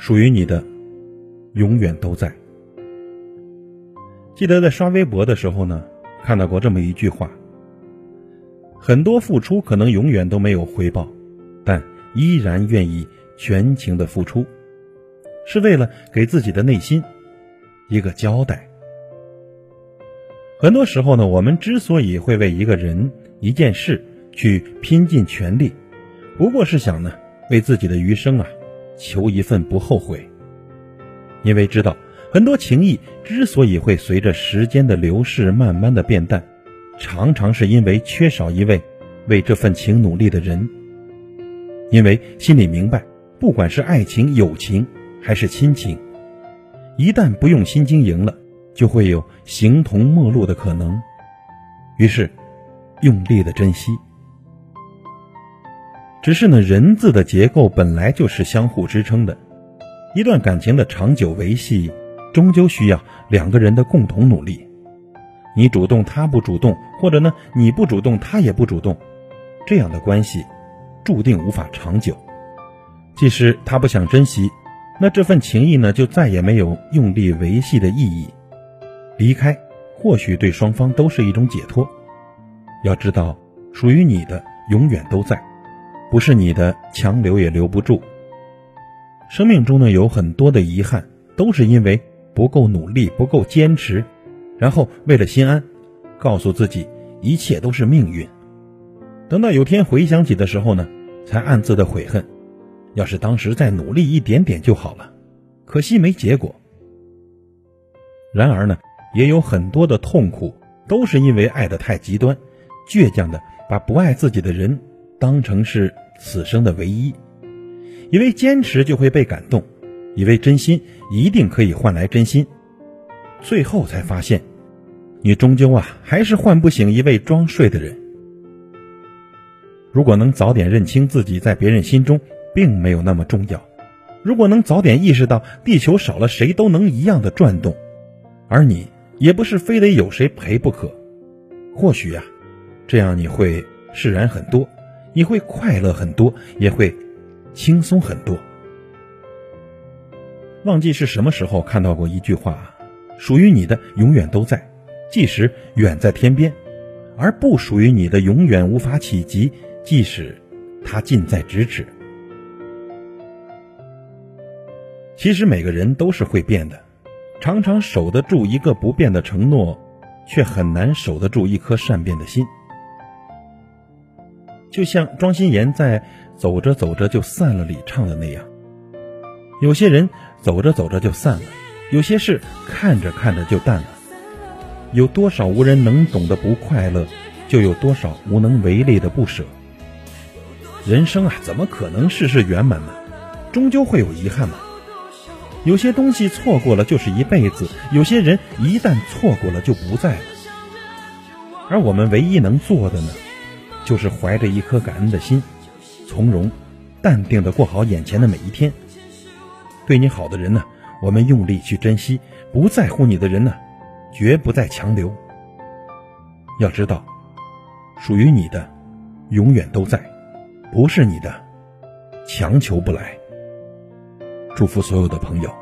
属于你的，永远都在。记得在刷微博的时候呢，看到过这么一句话：很多付出可能永远都没有回报，但依然愿意全情的付出，是为了给自己的内心一个交代。很多时候呢，我们之所以会为一个人、一件事去拼尽全力，不过是想呢，为自己的余生啊。求一份不后悔，因为知道很多情谊之所以会随着时间的流逝慢慢的变淡，常常是因为缺少一位为这份情努力的人。因为心里明白，不管是爱情、友情还是亲情，一旦不用心经营了，就会有形同陌路的可能。于是，用力的珍惜。只是呢，人字的结构本来就是相互支撑的，一段感情的长久维系，终究需要两个人的共同努力。你主动，他不主动，或者呢，你不主动，他也不主动，这样的关系，注定无法长久。即使他不想珍惜，那这份情谊呢，就再也没有用力维系的意义。离开，或许对双方都是一种解脱。要知道，属于你的永远都在。不是你的，强留也留不住。生命中呢，有很多的遗憾，都是因为不够努力、不够坚持，然后为了心安，告诉自己一切都是命运。等到有天回想起的时候呢，才暗自的悔恨，要是当时再努力一点点就好了，可惜没结果。然而呢，也有很多的痛苦，都是因为爱的太极端，倔强的把不爱自己的人。当成是此生的唯一，以为坚持就会被感动，以为真心一定可以换来真心，最后才发现，你终究啊还是唤不醒一位装睡的人。如果能早点认清自己在别人心中并没有那么重要，如果能早点意识到地球少了谁都能一样的转动，而你也不是非得有谁陪不可，或许呀，这样你会释然很多。你会快乐很多，也会轻松很多。忘记是什么时候看到过一句话：“属于你的永远都在，即使远在天边；而不属于你的永远无法企及，即使它近在咫尺。”其实每个人都是会变的，常常守得住一个不变的承诺，却很难守得住一颗善变的心。就像庄心妍在《走着走着就散了》里唱的那样，有些人走着走着就散了，有些事看着看着就淡了。有多少无人能懂的不快乐，就有多少无能为力的不舍。人生啊，怎么可能事事圆满呢？终究会有遗憾嘛。有些东西错过了就是一辈子，有些人一旦错过了就不在了。而我们唯一能做的呢？就是怀着一颗感恩的心，从容、淡定的过好眼前的每一天。对你好的人呢，我们用力去珍惜；不在乎你的人呢，绝不再强留。要知道，属于你的，永远都在；不是你的，强求不来。祝福所有的朋友。